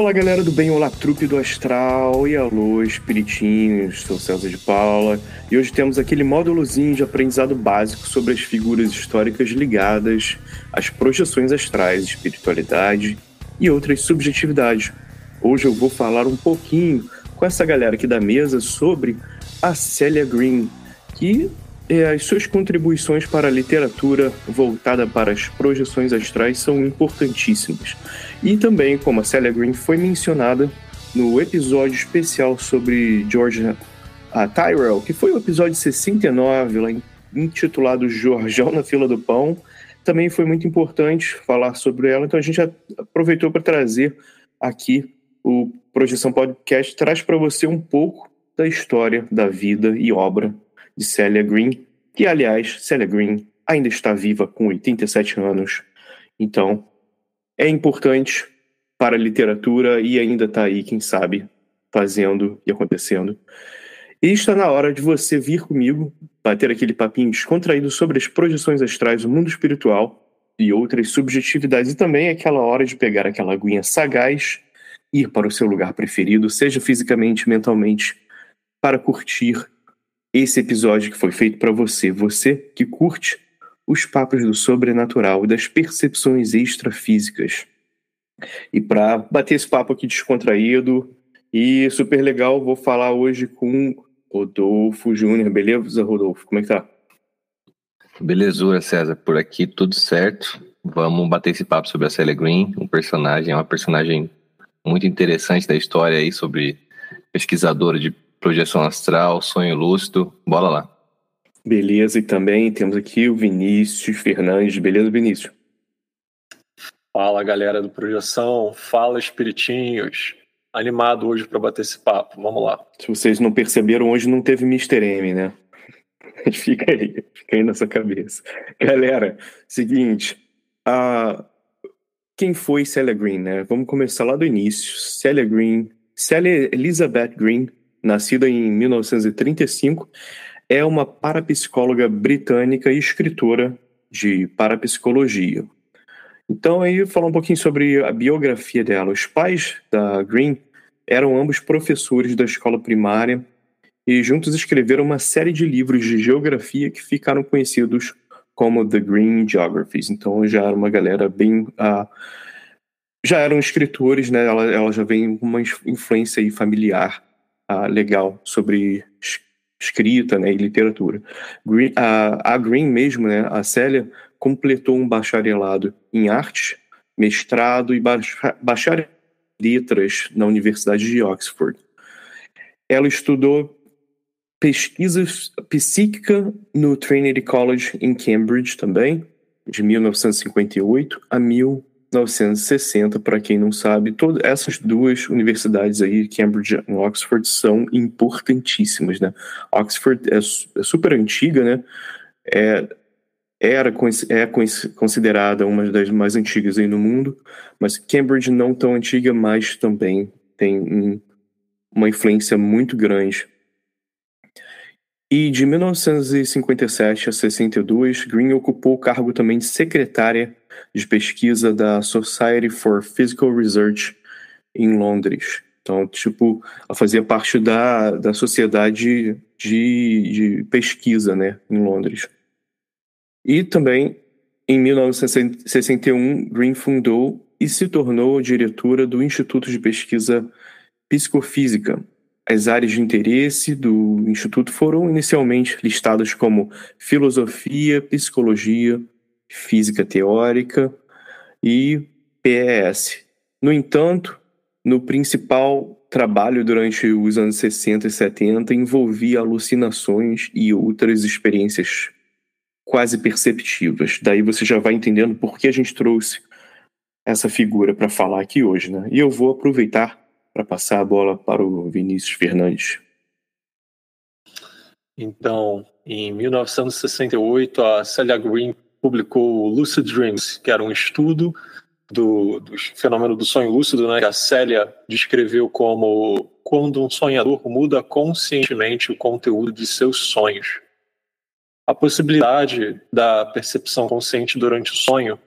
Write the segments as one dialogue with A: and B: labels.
A: Olá galera do bem, olá trupe do astral e alô espiritinhos, sou César de Paula e hoje temos aquele módulozinho de aprendizado básico sobre as figuras históricas ligadas às projeções astrais, espiritualidade e outras subjetividades. Hoje eu vou falar um pouquinho com essa galera aqui da mesa sobre a Celia Green, que as suas contribuições para a literatura voltada para as projeções astrais são importantíssimas. E também, como a Celia Green foi mencionada no episódio especial sobre George a Tyrell, que foi o episódio 69, lá intitulado Jorjão na Fila do Pão, também foi muito importante falar sobre ela, então a gente aproveitou para trazer aqui o Projeção Podcast, traz para você um pouco da história, da vida e obra de Celia Green, que, aliás, Celia Green ainda está viva com 87 anos. Então, é importante para a literatura e ainda está aí, quem sabe, fazendo e acontecendo. E está na hora de você vir comigo, bater aquele papinho descontraído sobre as projeções astrais do mundo espiritual e outras subjetividades. E também é aquela hora de pegar aquela aguinha sagaz, ir para o seu lugar preferido, seja fisicamente, mentalmente, para curtir esse episódio que foi feito para você, você que curte os papos do sobrenatural e das percepções extrafísicas. E para bater esse papo aqui descontraído e super legal, vou falar hoje com Rodolfo Júnior. Beleza, Rodolfo? Como é que tá?
B: Belezura, César. Por aqui tudo certo. Vamos bater esse papo sobre a Celia Green, um personagem, uma personagem muito interessante da história aí sobre pesquisadora de projeção astral, sonho lúcido. Bora lá.
A: Beleza, e também temos aqui o Vinícius Fernandes. Beleza, Vinícius?
C: Fala, galera do Projeção. Fala, espiritinhos. Animado hoje para bater esse papo. Vamos lá.
A: Se vocês não perceberam, hoje não teve Mr. M, né? fica aí, fica aí na sua cabeça. Galera, seguinte. Uh, quem foi Celia Green, né? Vamos começar lá do início. Celia Green, Celia Elizabeth Green nascida em 1935, é uma parapsicóloga britânica e escritora de parapsicologia. Então, aí, falar um pouquinho sobre a biografia dela. Os pais da Green eram ambos professores da escola primária e juntos escreveram uma série de livros de geografia que ficaram conhecidos como The Green Geographies. Então, já era uma galera bem. Uh, já eram escritores, né? Ela, ela já vem uma influência familiar uh, legal sobre escrita né, e literatura. Green, a, a Green mesmo, né, a Célia, completou um bacharelado em arte, mestrado e bacharelado em letras na Universidade de Oxford. Ela estudou pesquisa psíquica no Trinity College em Cambridge também, de 1958 a 1960. 1960, para quem não sabe, todas essas duas universidades aí, Cambridge e Oxford, são importantíssimas, né? Oxford é, é super antiga, né? É, era é considerada uma das mais antigas aí no mundo, mas Cambridge não tão antiga, mas também tem um, uma influência muito grande. E de 1957 a 62, Green ocupou o cargo também de secretária de pesquisa da Society for Physical Research em Londres. Então, tipo, ela fazia parte da, da sociedade de, de pesquisa, né, em Londres. E também, em 1961, Green fundou e se tornou diretora do Instituto de Pesquisa Psicofísica. As áreas de interesse do Instituto foram inicialmente listadas como filosofia, psicologia, física teórica e PES. No entanto, no principal trabalho durante os anos 60 e 70 envolvia alucinações e outras experiências quase perceptivas. Daí você já vai entendendo por que a gente trouxe essa figura para falar aqui hoje, né? E eu vou aproveitar para passar a bola para o Vinícius Fernandes.
C: Então, em 1968, a Celia Green publicou Lucid Dreams, que era um estudo do, do fenômeno do sonho lúcido, né, que a Célia descreveu como quando um sonhador muda conscientemente o conteúdo de seus sonhos a possibilidade da percepção consciente durante o sonho,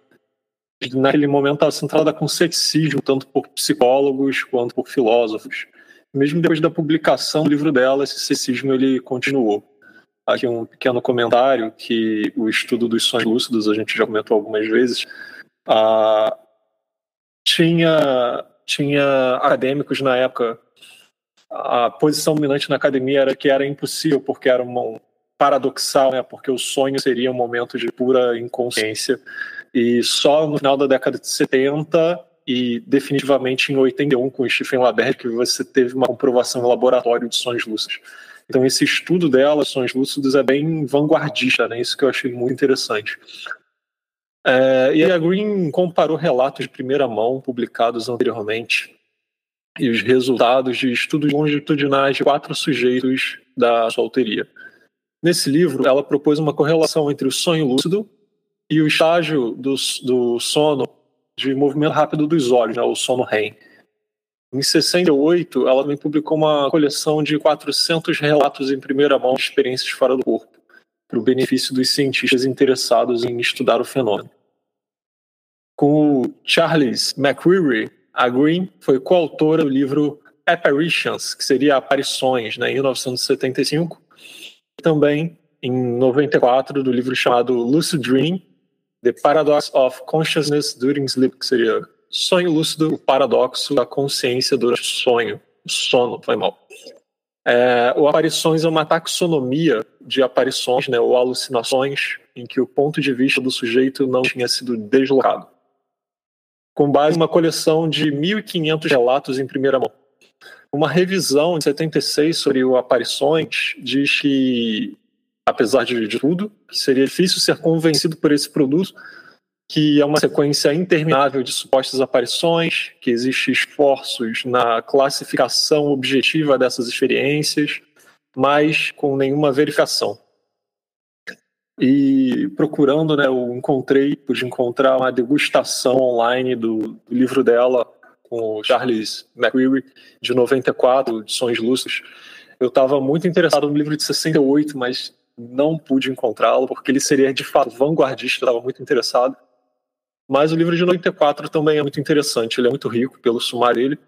C: naquele momento estava centrada com ceticismo, tanto por psicólogos quanto por filósofos. Mesmo depois da publicação do livro dela, esse ceticismo ele continuou. Aqui um pequeno comentário que o estudo dos sonhos lúcidos, a gente já comentou algumas vezes, ah, tinha, tinha acadêmicos na época, a posição dominante na academia era que era impossível, porque era uma, paradoxal, né? Porque o sonho seria um momento de pura inconsciência. E só no final da década de 70 e definitivamente em 81 com Stephen Labert que você teve uma comprovação em laboratório de sonhos lúcidos. Então esse estudo dela, sonhos lúcidos, é bem vanguardista, né? Isso que eu achei muito interessante. É, e a Green comparou relatos de primeira mão publicados anteriormente e os resultados de estudos longitudinais de quatro sujeitos da sua autoria. Nesse livro, ela propôs uma correlação entre o sonho lúcido e o estágio do, do sono de movimento rápido dos olhos, né, o sono REM. Em 68, ela também publicou uma coleção de 400 relatos em primeira mão de experiências fora do corpo, para o benefício dos cientistas interessados em estudar o fenômeno. Com o Charles McCreary, a Green foi coautora do livro Apparitions, que seria Aparições, né, em 1975, também em 94 do livro chamado Lucid Dream, The Paradox of Consciousness During Sleep, que seria sonho lúcido, o paradoxo da consciência durante o sonho, o sono, foi mal. É, o aparições é uma taxonomia de aparições, né, ou alucinações, em que o ponto de vista do sujeito não tinha sido deslocado. Com base em uma coleção de 1.500 relatos em primeira mão. Uma revisão de 76 sobre o aparições diz que, apesar de, tudo, seria difícil ser convencido por esse produto, que é uma sequência interminável de supostas aparições, que existe esforços na classificação objetiva dessas experiências, mas com nenhuma verificação. E procurando, né, eu encontrei, pude encontrar uma degustação online do, do livro dela, com o Charles McCreary, de 94, de Sonhos Lúcidos. Eu estava muito interessado no livro de 68, mas não pude encontrá-lo, porque ele seria de fato vanguardista, estava muito interessado. Mas o livro de 94 também é muito interessante, ele é muito rico pelo sumário dele.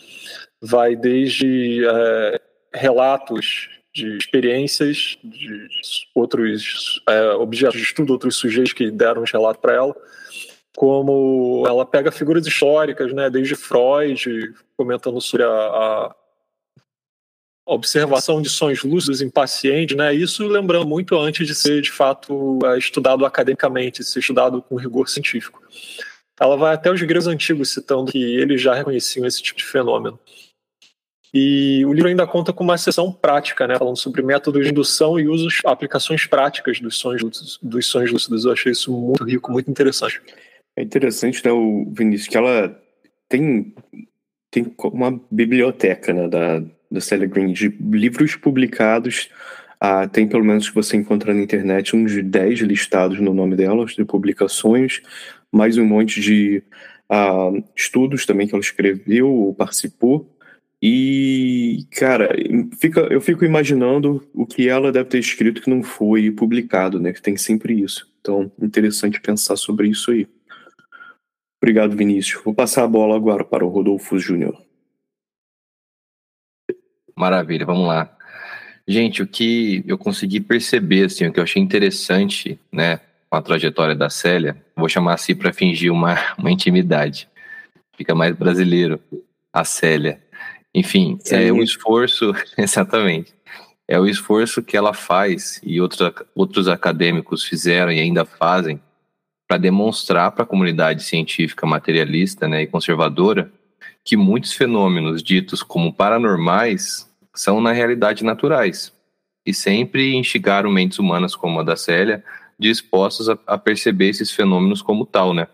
C: Vai desde é, relatos de experiências de outros é, objetos de estudo, outros sujeitos que deram os relatos para ela, como ela pega figuras históricas, né, desde Freud, comentando sobre a, a observação de sonhos lúcidos em pacientes, né, isso lembrando muito antes de ser, de fato, é, estudado academicamente, ser estudado com rigor científico. Ela vai até os gregos antigos citando que eles já reconheciam esse tipo de fenômeno. E o livro ainda conta com uma sessão prática, né, falando sobre métodos de indução e usos, aplicações práticas dos sonhos lúcidos. Dos lúcidos. Eu achei isso muito rico, muito interessante.
A: É interessante, né, o Vinícius, que ela tem, tem uma biblioteca né, da, da Sally Green de livros publicados Ah, tem pelo menos que você encontra na internet uns 10 listados no nome delas, de publicações, mais um monte de ah, estudos também que ela escreveu ou participou. E, cara, fica, eu fico imaginando o que ela deve ter escrito que não foi publicado, né? Que tem sempre isso. Então, interessante pensar sobre isso aí. Obrigado, Vinícius. Vou passar a bola agora para o Rodolfo Júnior.
B: Maravilha, vamos lá. Gente, o que eu consegui perceber, assim, o que eu achei interessante, né, com a trajetória da Célia, vou chamar assim para fingir uma, uma intimidade. Fica mais brasileiro, a Célia. Enfim, é o esforço, exatamente, é o esforço que ela faz e outros, outros acadêmicos fizeram e ainda fazem para demonstrar para a comunidade científica materialista né, e conservadora que muitos fenômenos ditos como paranormais são, na realidade, naturais e sempre instigaram mentes humanas como a da Célia dispostas a, a perceber esses fenômenos como tal, né?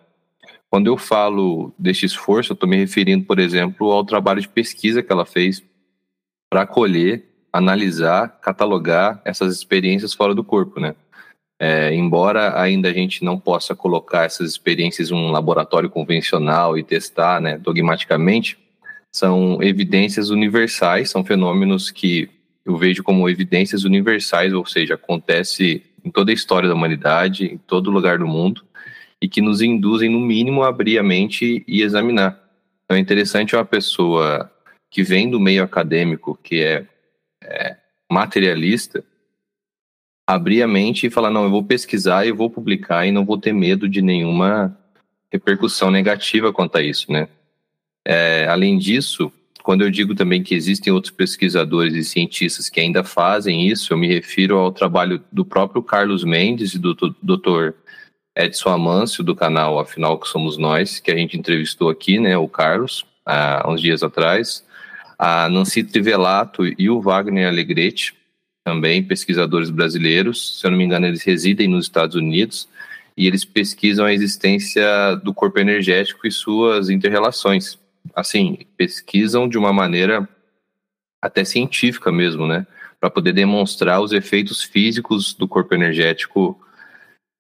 B: Quando eu falo deste esforço, eu estou me referindo, por exemplo, ao trabalho de pesquisa que ela fez para colher, analisar, catalogar essas experiências fora do corpo, né? É, embora ainda a gente não possa colocar essas experiências em um laboratório convencional e testar né, dogmaticamente, são evidências universais, são fenômenos que eu vejo como evidências universais, ou seja, acontece em toda a história da humanidade, em todo lugar do mundo, e que nos induzem, no mínimo, a abrir a mente e examinar. Então é interessante uma pessoa que vem do meio acadêmico, que é, é materialista, abrir a mente e falar: não, eu vou pesquisar e vou publicar e não vou ter medo de nenhuma repercussão negativa quanto a isso, né? É, além disso, quando eu digo também que existem outros pesquisadores e cientistas que ainda fazem isso, eu me refiro ao trabalho do próprio Carlos Mendes e do Dr. Edson Amâncio, do canal Afinal Que Somos Nós, que a gente entrevistou aqui, né, o Carlos, há uns dias atrás, a Nancy Trivelato e o Wagner Alegrete, também pesquisadores brasileiros, se eu não me engano, eles residem nos Estados Unidos e eles pesquisam a existência do corpo energético e suas interrelações. Assim, pesquisam de uma maneira até científica mesmo, né? Para poder demonstrar os efeitos físicos do corpo energético.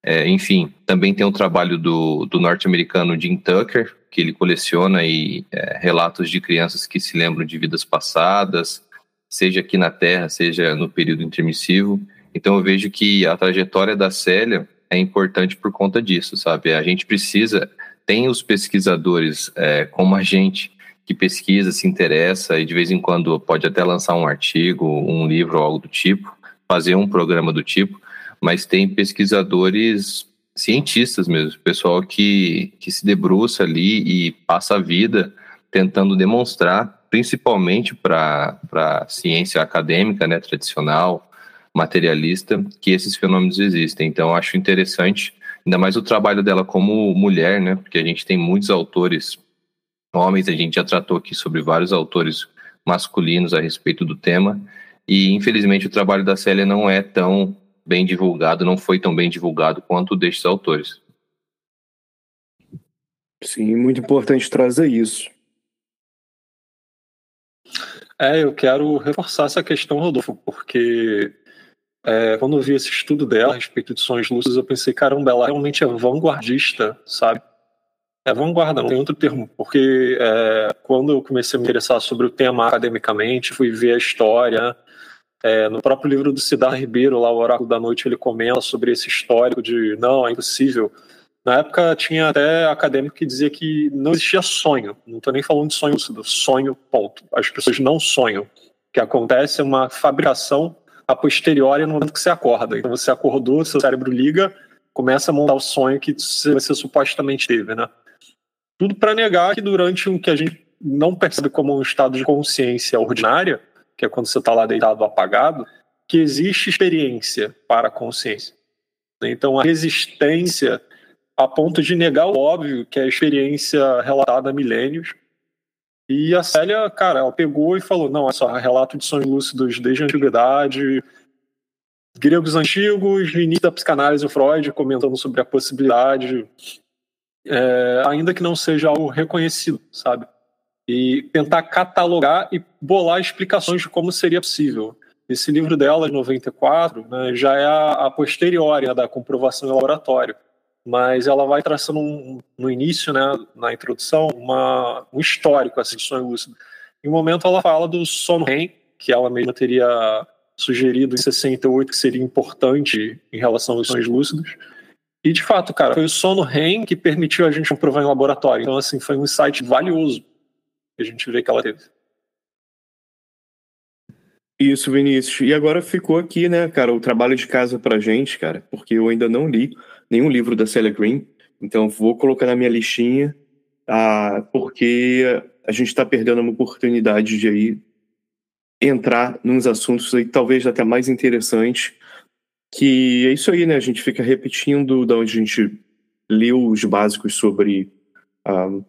B: É, enfim, também tem o trabalho do, do norte-americano Jim Tucker, que ele coleciona aí, é, relatos de crianças que se lembram de vidas passadas, seja aqui na Terra, seja no período intermissivo. Então eu vejo que a trajetória da Célia é importante por conta disso, sabe? A gente precisa, tem os pesquisadores é, como a gente que pesquisa, se interessa e de vez em quando pode até lançar um artigo, um livro ou algo do tipo, fazer um programa do tipo, mas tem pesquisadores cientistas mesmo, pessoal que, que se debruça ali e passa a vida tentando demonstrar principalmente para a ciência acadêmica, né, tradicional, materialista, que esses fenômenos existem. Então, acho interessante, ainda mais o trabalho dela como mulher, né, porque a gente tem muitos autores homens, a gente já tratou aqui sobre vários autores masculinos a respeito do tema, e infelizmente o trabalho da Célia não é tão bem divulgado, não foi tão bem divulgado quanto o destes autores.
A: Sim, muito importante trazer isso.
C: É, eu quero reforçar essa questão, Rodolfo, porque é, quando eu vi esse estudo dela a respeito de sonhos lúcidos, eu pensei, caramba, ela realmente é vanguardista, sabe? É vanguarda, não tem outro termo, porque é, quando eu comecei a me interessar sobre o tema academicamente, fui ver a história. É, no próprio livro do Cidar Ribeiro, lá, O Oráculo da Noite, ele comenta sobre esse histórico de não, é impossível na época tinha até acadêmico que dizia que não existia sonho. Não estou nem falando de sonho lúcido, sonho, ponto. As pessoas não sonham. O que acontece é uma fabricação a posteriori no momento que você acorda. Então você acordou, seu cérebro liga, começa a montar o sonho que você supostamente teve, né? Tudo para negar que durante um que a gente não percebe como um estado de consciência ordinária, que é quando você está lá deitado apagado, que existe experiência para a consciência. Então a resistência a ponto de negar o óbvio, que é a experiência relatada há milênios. E a Célia, cara, ela pegou e falou: não, é só relato de sonhos lúcidos desde a antiguidade, gregos antigos, início da psicanálise, Freud comentando sobre a possibilidade, é, ainda que não seja algo reconhecido, sabe? E tentar catalogar e bolar explicações de como seria possível. Esse livro dela, de 94, né, já é a, a posteriori né, da comprovação em laboratório, mas ela vai traçando um, no início, né, na introdução, uma, um histórico assim, de sonho lúcido. Em um momento ela fala do sono REM, que ela mesma teria sugerido em 68 que seria importante em relação aos sonhos lúcidos. E de fato, cara, foi o sono REM que permitiu a gente comprovar em laboratório. Então, assim, foi um insight valioso que a gente vê que ela teve.
A: Isso, Vinícius. E agora ficou aqui, né, cara, o trabalho de casa pra gente, cara, porque eu ainda não li nenhum livro da Celia Green, então vou colocar na minha listinha, ah, porque a gente está perdendo uma oportunidade de aí entrar nos assuntos aí talvez até mais interessantes, que é isso aí, né, a gente fica repetindo da onde a gente leu os básicos sobre ah,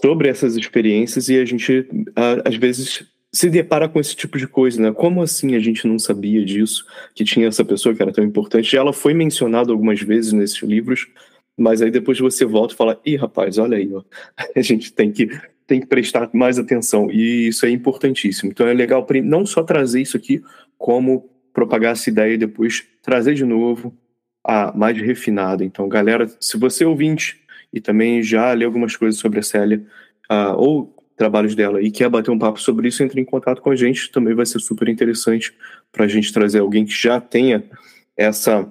A: sobre essas experiências e a gente ah, às vezes se depara com esse tipo de coisa, né? Como assim a gente não sabia disso, que tinha essa pessoa que era tão importante? Ela foi mencionada algumas vezes nesses livros, mas aí depois você volta e fala, ih, rapaz, olha aí, ó. a gente tem que, tem que prestar mais atenção, e isso é importantíssimo. Então é legal não só trazer isso aqui, como propagar essa ideia e depois trazer de novo a mais refinada. Então, galera, se você é ouvinte e também já leu algumas coisas sobre a Célia, uh, ou trabalhos dela e quer bater um papo sobre isso, entre em contato com a gente. Também vai ser super interessante para a gente trazer alguém que já tenha essa,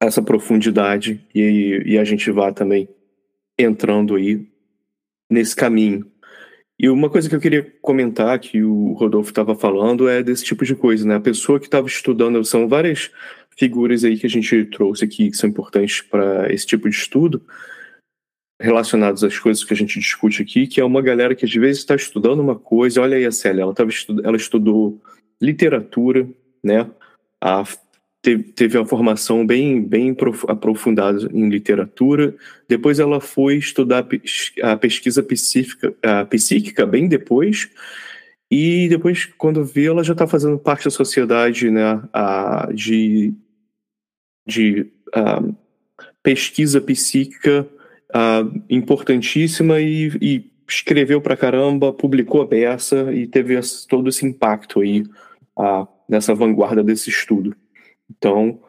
A: essa profundidade e, e a gente vá também entrando aí nesse caminho. E uma coisa que eu queria comentar, que o Rodolfo estava falando, é desse tipo de coisa, né? A pessoa que estava estudando, são várias figuras aí que a gente trouxe aqui que são importantes para esse tipo de estudo, relacionados às coisas que a gente discute aqui, que é uma galera que às vezes está estudando uma coisa, olha aí a Célia, ela, tava estu ela estudou literatura, né? A, teve, teve uma formação bem, bem aprofundada em literatura, depois ela foi estudar a pesquisa psíquica, a psíquica bem depois, e depois, quando vê, ela já está fazendo parte da sociedade né, a, de, de a, pesquisa psíquica importantíssima e, e, escreveu pra caramba, publicou a peça e teve todo esse impacto aí nessa vanguarda desse estudo. Então,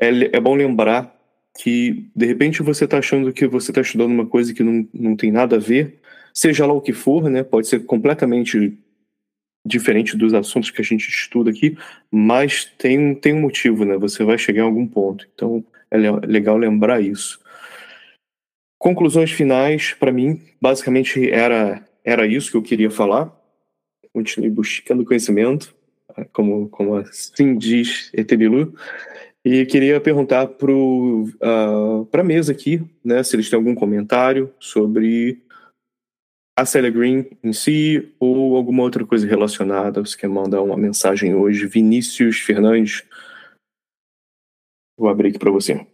A: é, é bom lembrar que, de repente, você está achando que você está estudando uma coisa que não, não tem nada a ver, seja lá o que for, né? Pode ser completamente diferente dos assuntos que a gente estuda aqui, mas tem, tem um motivo, né? Você vai chegar em algum ponto. Então, é legal lembrar isso. Conclusões finais, para mim, basicamente era, era isso que eu queria falar. Continue buscando conhecimento, como, como assim diz Etebilu. E queria perguntar para uh, a mesa aqui, né, se eles têm algum comentário sobre a Celia Green em si ou alguma outra coisa relacionada. Você quer mandar uma mensagem hoje? Vinícius Fernandes, vou abrir aqui para você.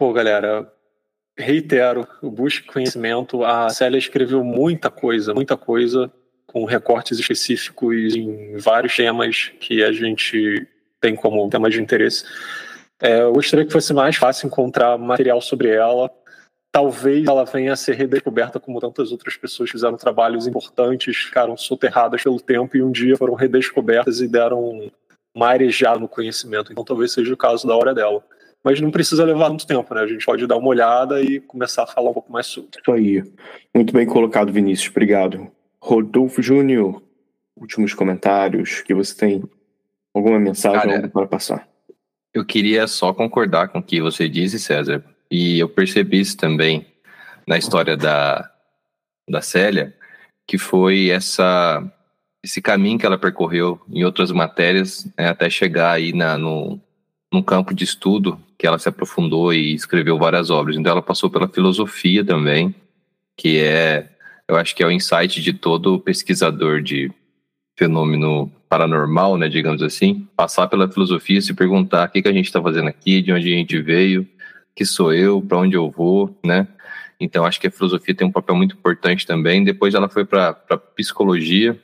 C: Pô, galera, reitero, busque conhecimento. A Célia escreveu muita coisa, muita coisa, com recortes específicos em vários temas que a gente tem como tema de interesse. É, eu gostaria que fosse mais fácil encontrar material sobre ela. Talvez ela venha a ser redescoberta como tantas outras pessoas fizeram trabalhos importantes, ficaram soterradas pelo tempo e um dia foram redescobertas e deram uma arejada no conhecimento. Então talvez seja o caso da hora dela mas não precisa levar muito tempo, né? A gente pode dar uma olhada e começar a falar um pouco mais sobre.
A: Isso aí. Muito bem colocado, Vinícius. Obrigado. Rodolfo Júnior, últimos comentários que você tem alguma mensagem Cara, para passar?
B: Eu queria só concordar com o que você disse, César, e eu percebi isso também na história da, da Célia, que foi essa esse caminho que ela percorreu em outras matérias né, até chegar aí na, no, num campo de estudo que ela se aprofundou e escreveu várias obras. Então ela passou pela filosofia também, que é, eu acho que é o insight de todo pesquisador de fenômeno paranormal, né, digamos assim, passar pela filosofia, se perguntar o que, que a gente está fazendo aqui, de onde a gente veio, que sou eu, para onde eu vou, né? Então acho que a filosofia tem um papel muito importante também. Depois ela foi para psicologia,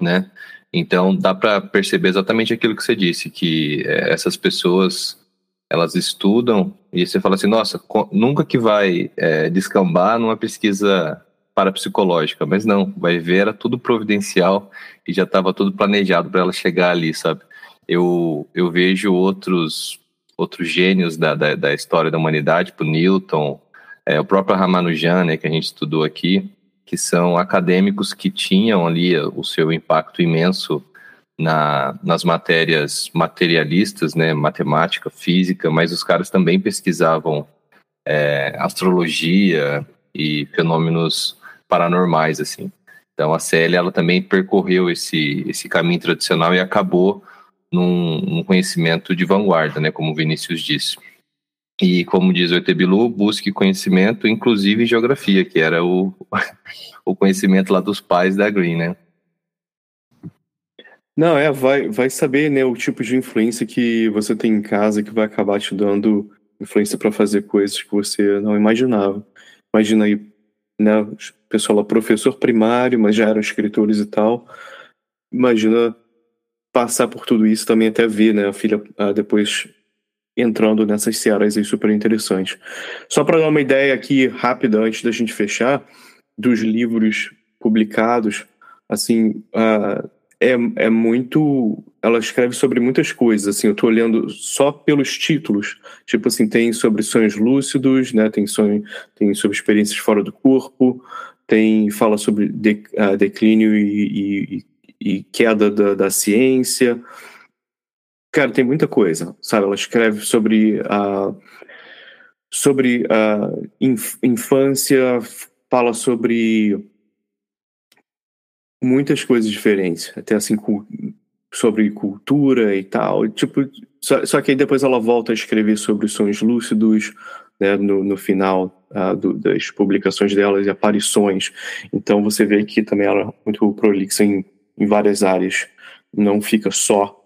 B: né? Então dá para perceber exatamente aquilo que você disse, que é, essas pessoas elas estudam e você fala assim, nossa, nunca que vai é, descambar numa pesquisa parapsicológica, mas não, vai ver, era tudo providencial e já estava tudo planejado para ela chegar ali, sabe? Eu, eu vejo outros outros gênios da, da, da história da humanidade, tipo Newton, é, o próprio Ramanujan, né, que a gente estudou aqui, que são acadêmicos que tinham ali o seu impacto imenso na, nas matérias materialistas, né, matemática, física, mas os caras também pesquisavam é, astrologia e fenômenos paranormais, assim. Então a Célia, ela também percorreu esse, esse caminho tradicional e acabou num, num conhecimento de vanguarda, né, como o Vinícius disse. E como diz o Etebilu, busque conhecimento, inclusive geografia, que era o, o conhecimento lá dos pais da Green, né?
A: Não, é, vai, vai saber, né, o tipo de influência que você tem em casa que vai acabar te dando influência para fazer coisas que você não imaginava. Imagina aí, né, pessoal lá, professor primário, mas já eram escritores e tal. Imagina passar por tudo isso também até ver, né, a filha ah, depois entrando nessas searas aí super interessantes. Só para dar uma ideia aqui rápida antes da gente fechar dos livros publicados, assim, uh, é, é muito. Ela escreve sobre muitas coisas. Assim, eu estou olhando só pelos títulos. Tipo assim, tem sobre sonhos lúcidos, né? Tem sonho, tem sobre experiências fora do corpo, tem fala sobre de, uh, declínio e, e, e queda da, da ciência. Cara, tem muita coisa, sabe? Ela escreve sobre a sobre a inf infância, fala sobre muitas coisas diferentes, até assim sobre cultura e tal. Tipo, só, só, que aí depois ela volta a escrever sobre sonhos lúcidos, né, no, no final uh, do, das publicações delas e aparições. Então você vê que também ela é muito prolixa em, em várias áreas. Não fica só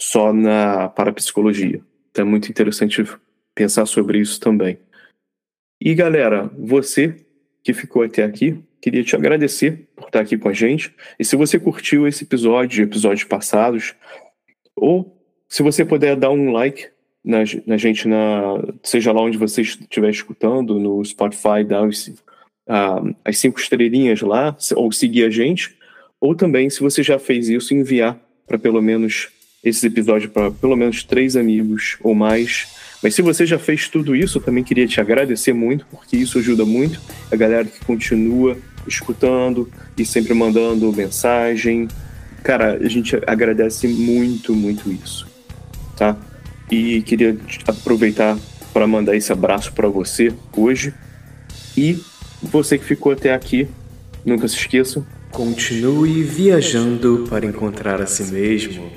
A: só na parapsicologia. Então é muito interessante pensar sobre isso também. E galera, você que ficou até aqui, queria te agradecer por estar aqui com a gente. E se você curtiu esse episódio, episódios passados, ou se você puder dar um like na, na gente, na, seja lá onde você estiver escutando, no Spotify, dar os, uh, as cinco estrelinhas lá, ou seguir a gente, ou também, se você já fez isso, enviar para pelo menos esses episódios para pelo menos três amigos ou mais. Mas se você já fez tudo isso, eu também queria te agradecer muito, porque isso ajuda muito a galera que continua escutando e sempre mandando mensagem. Cara, a gente agradece muito, muito isso, tá? E queria aproveitar para mandar esse abraço para você hoje. E você que ficou até aqui, nunca se esqueça.
D: Continue viajando para encontrar a si mesmo.